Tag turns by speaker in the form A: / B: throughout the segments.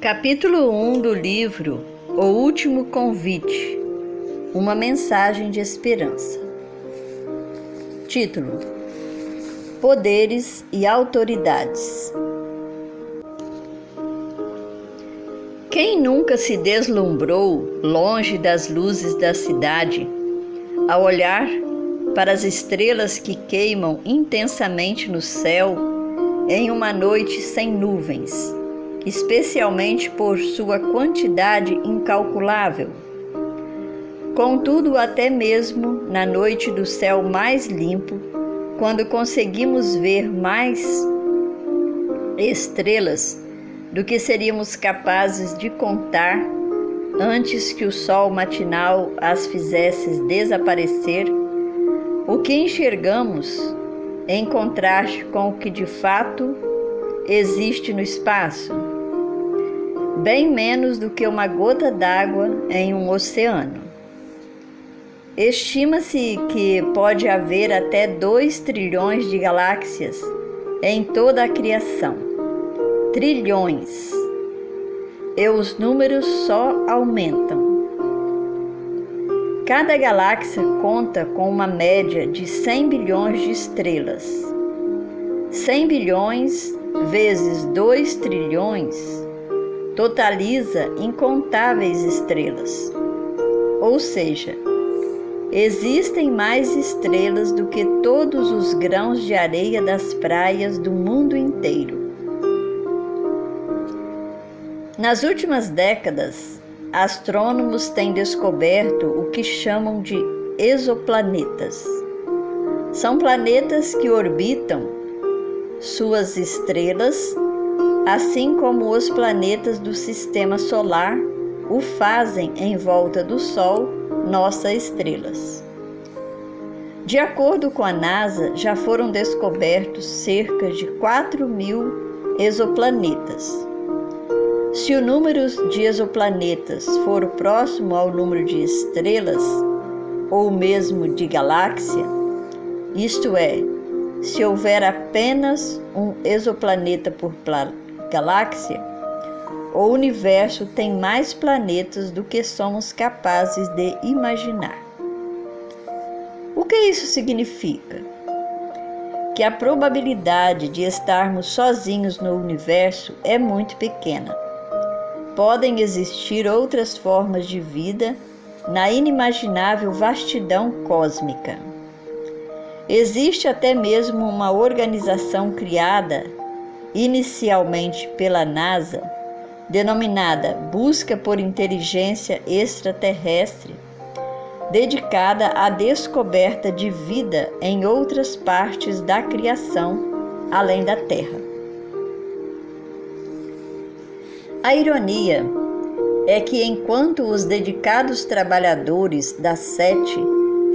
A: Capítulo 1 do livro O Último Convite Uma Mensagem de Esperança. Título: Poderes e Autoridades. Quem nunca se deslumbrou longe das luzes da cidade, ao olhar para as estrelas que queimam intensamente no céu em uma noite sem nuvens, especialmente por sua quantidade incalculável? Contudo, até mesmo na noite do céu mais limpo, quando conseguimos ver mais estrelas do que seríamos capazes de contar antes que o sol matinal as fizesse desaparecer, o que enxergamos em contraste com o que de fato existe no espaço, bem menos do que uma gota d'água em um oceano. Estima-se que pode haver até 2 trilhões de galáxias em toda a criação trilhões. E os números só aumentam. Cada galáxia conta com uma média de 100 bilhões de estrelas. 100 bilhões vezes 2 trilhões totaliza incontáveis estrelas. Ou seja, existem mais estrelas do que todos os grãos de areia das praias do mundo inteiro. Nas últimas décadas, astrônomos têm descoberto o que chamam de exoplanetas. São planetas que orbitam suas estrelas, assim como os planetas do sistema solar o fazem em volta do Sol, nossas estrelas. De acordo com a NASA, já foram descobertos cerca de 4 mil exoplanetas. Se o número de exoplanetas for próximo ao número de estrelas, ou mesmo de galáxia, isto é, se houver apenas um exoplaneta por galáxia, o universo tem mais planetas do que somos capazes de imaginar. O que isso significa? Que a probabilidade de estarmos sozinhos no universo é muito pequena podem existir outras formas de vida na inimaginável vastidão cósmica. Existe até mesmo uma organização criada inicialmente pela NASA, denominada Busca por Inteligência Extraterrestre, dedicada à descoberta de vida em outras partes da criação além da Terra. A ironia é que enquanto os dedicados trabalhadores da Sete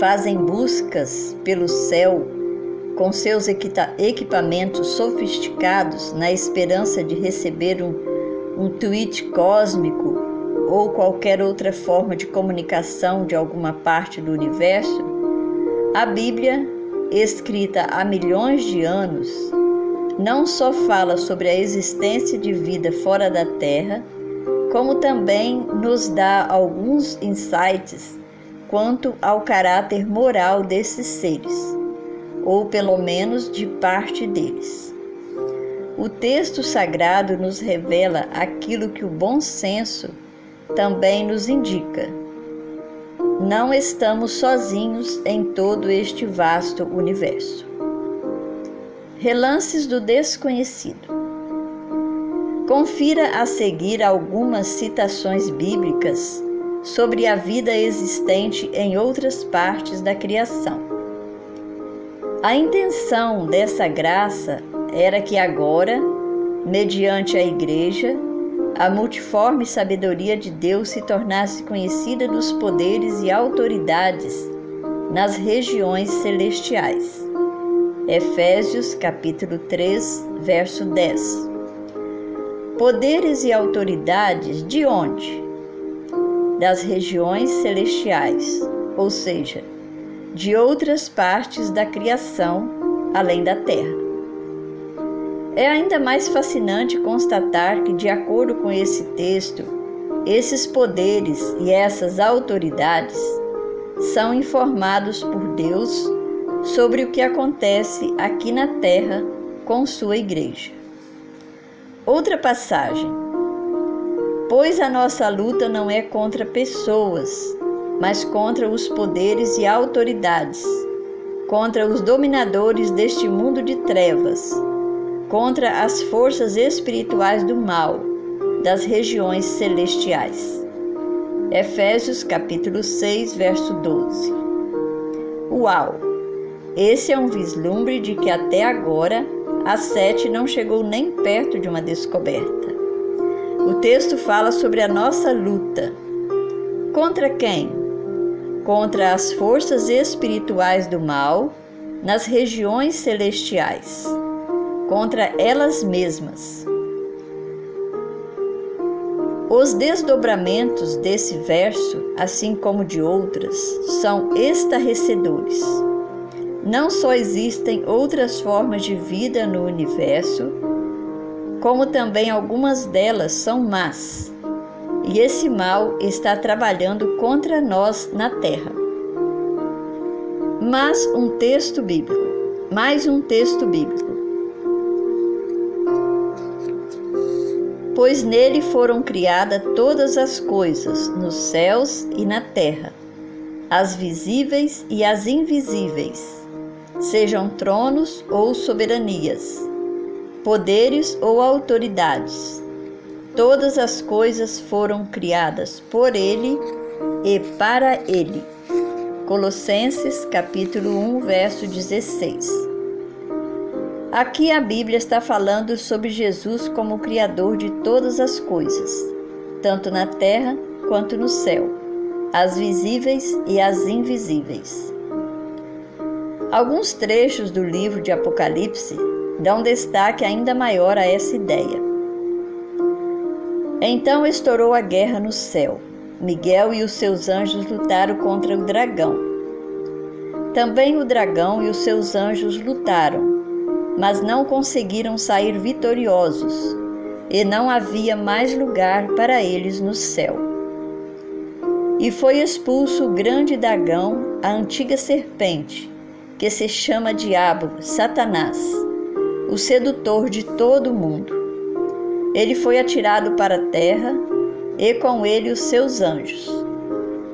A: fazem buscas pelo céu com seus equipamentos sofisticados na esperança de receber um, um tweet cósmico ou qualquer outra forma de comunicação de alguma parte do universo, a Bíblia, escrita há milhões de anos, não só fala sobre a existência de vida fora da Terra, como também nos dá alguns insights quanto ao caráter moral desses seres, ou pelo menos de parte deles. O texto sagrado nos revela aquilo que o bom senso também nos indica. Não estamos sozinhos em todo este vasto universo. Relances do Desconhecido. Confira a seguir algumas citações bíblicas sobre a vida existente em outras partes da criação. A intenção dessa graça era que agora, mediante a Igreja, a multiforme sabedoria de Deus se tornasse conhecida dos poderes e autoridades nas regiões celestiais. Efésios capítulo 3, verso 10. Poderes e autoridades de onde? Das regiões celestiais, ou seja, de outras partes da criação além da terra. É ainda mais fascinante constatar que, de acordo com esse texto, esses poderes e essas autoridades são informados por Deus sobre o que acontece aqui na terra com sua igreja. Outra passagem. Pois a nossa luta não é contra pessoas, mas contra os poderes e autoridades, contra os dominadores deste mundo de trevas, contra as forças espirituais do mal das regiões celestiais. Efésios capítulo 6, verso 12. Uau! Esse é um vislumbre de que até agora a sete não chegou nem perto de uma descoberta. O texto fala sobre a nossa luta. Contra quem? Contra as forças espirituais do mal nas regiões celestiais, contra elas mesmas. Os desdobramentos desse verso, assim como de outras, são estarrecedores. Não só existem outras formas de vida no universo, como também algumas delas são más. E esse mal está trabalhando contra nós na Terra. Mas um texto bíblico, mais um texto bíblico. Pois nele foram criadas todas as coisas, nos céus e na terra, as visíveis e as invisíveis sejam tronos ou soberanias, poderes ou autoridades. Todas as coisas foram criadas por ele e para ele. Colossenses capítulo 1, verso 16. Aqui a Bíblia está falando sobre Jesus como criador de todas as coisas, tanto na terra quanto no céu, as visíveis e as invisíveis. Alguns trechos do livro de Apocalipse dão destaque ainda maior a essa ideia. Então estourou a guerra no céu. Miguel e os seus anjos lutaram contra o dragão. Também o dragão e os seus anjos lutaram, mas não conseguiram sair vitoriosos, e não havia mais lugar para eles no céu. E foi expulso o grande dragão, a antiga serpente, que se chama Diabo, Satanás, o sedutor de todo o mundo. Ele foi atirado para a terra e com ele os seus anjos.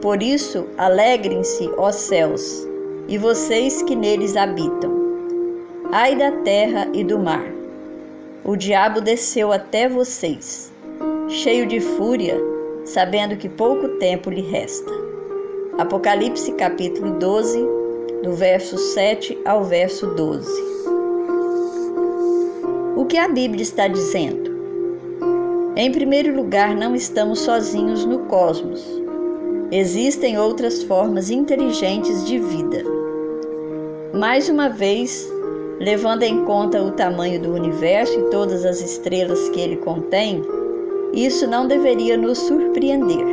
A: Por isso, alegrem-se, ó céus, e vocês que neles habitam. Ai da terra e do mar. O diabo desceu até vocês, cheio de fúria, sabendo que pouco tempo lhe resta. Apocalipse capítulo 12, do verso 7 ao verso 12. O que a Bíblia está dizendo? Em primeiro lugar, não estamos sozinhos no cosmos. Existem outras formas inteligentes de vida. Mais uma vez, levando em conta o tamanho do universo e todas as estrelas que ele contém, isso não deveria nos surpreender.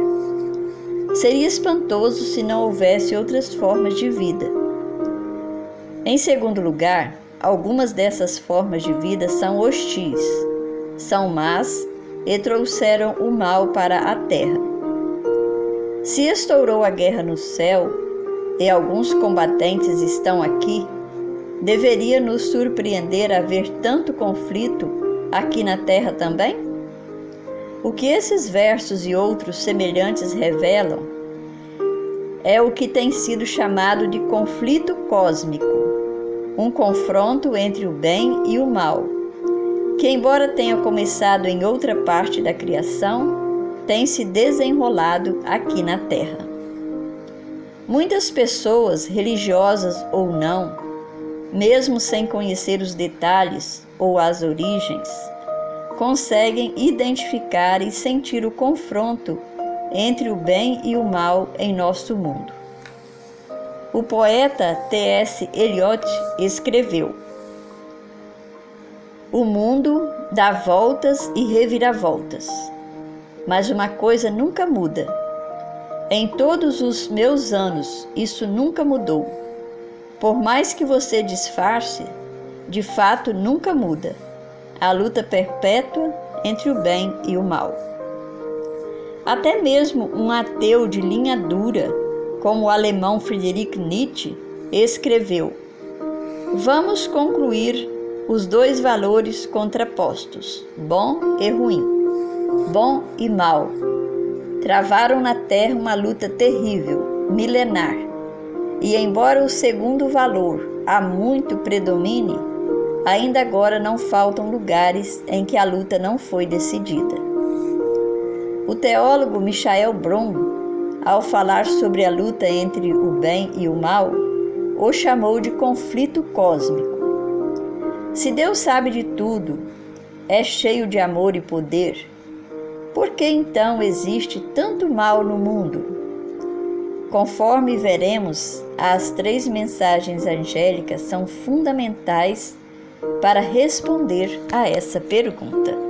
A: Seria espantoso se não houvesse outras formas de vida. Em segundo lugar, algumas dessas formas de vida são hostis, são más e trouxeram o mal para a terra. Se estourou a guerra no céu e alguns combatentes estão aqui, deveria nos surpreender a ver tanto conflito aqui na terra também? O que esses versos e outros semelhantes revelam é o que tem sido chamado de conflito cósmico um confronto entre o bem e o mal, que, embora tenha começado em outra parte da criação, tem se desenrolado aqui na Terra. Muitas pessoas, religiosas ou não, mesmo sem conhecer os detalhes ou as origens, conseguem identificar e sentir o confronto entre o bem e o mal em nosso mundo. O poeta T.S. Eliot escreveu: O mundo dá voltas e reviravoltas, mas uma coisa nunca muda. Em todos os meus anos, isso nunca mudou. Por mais que você disfarce, de fato nunca muda. a luta perpétua entre o bem e o mal. Até mesmo um ateu de linha dura, como o alemão Friedrich Nietzsche, escreveu: Vamos concluir os dois valores contrapostos, bom e ruim, bom e mal. Travaram na Terra uma luta terrível, milenar. E embora o segundo valor há muito predomine, ainda agora não faltam lugares em que a luta não foi decidida. O teólogo Michael Brum, ao falar sobre a luta entre o bem e o mal, o chamou de conflito cósmico. Se Deus sabe de tudo, é cheio de amor e poder, por que então existe tanto mal no mundo? Conforme veremos, as três mensagens angélicas são fundamentais para responder a essa pergunta.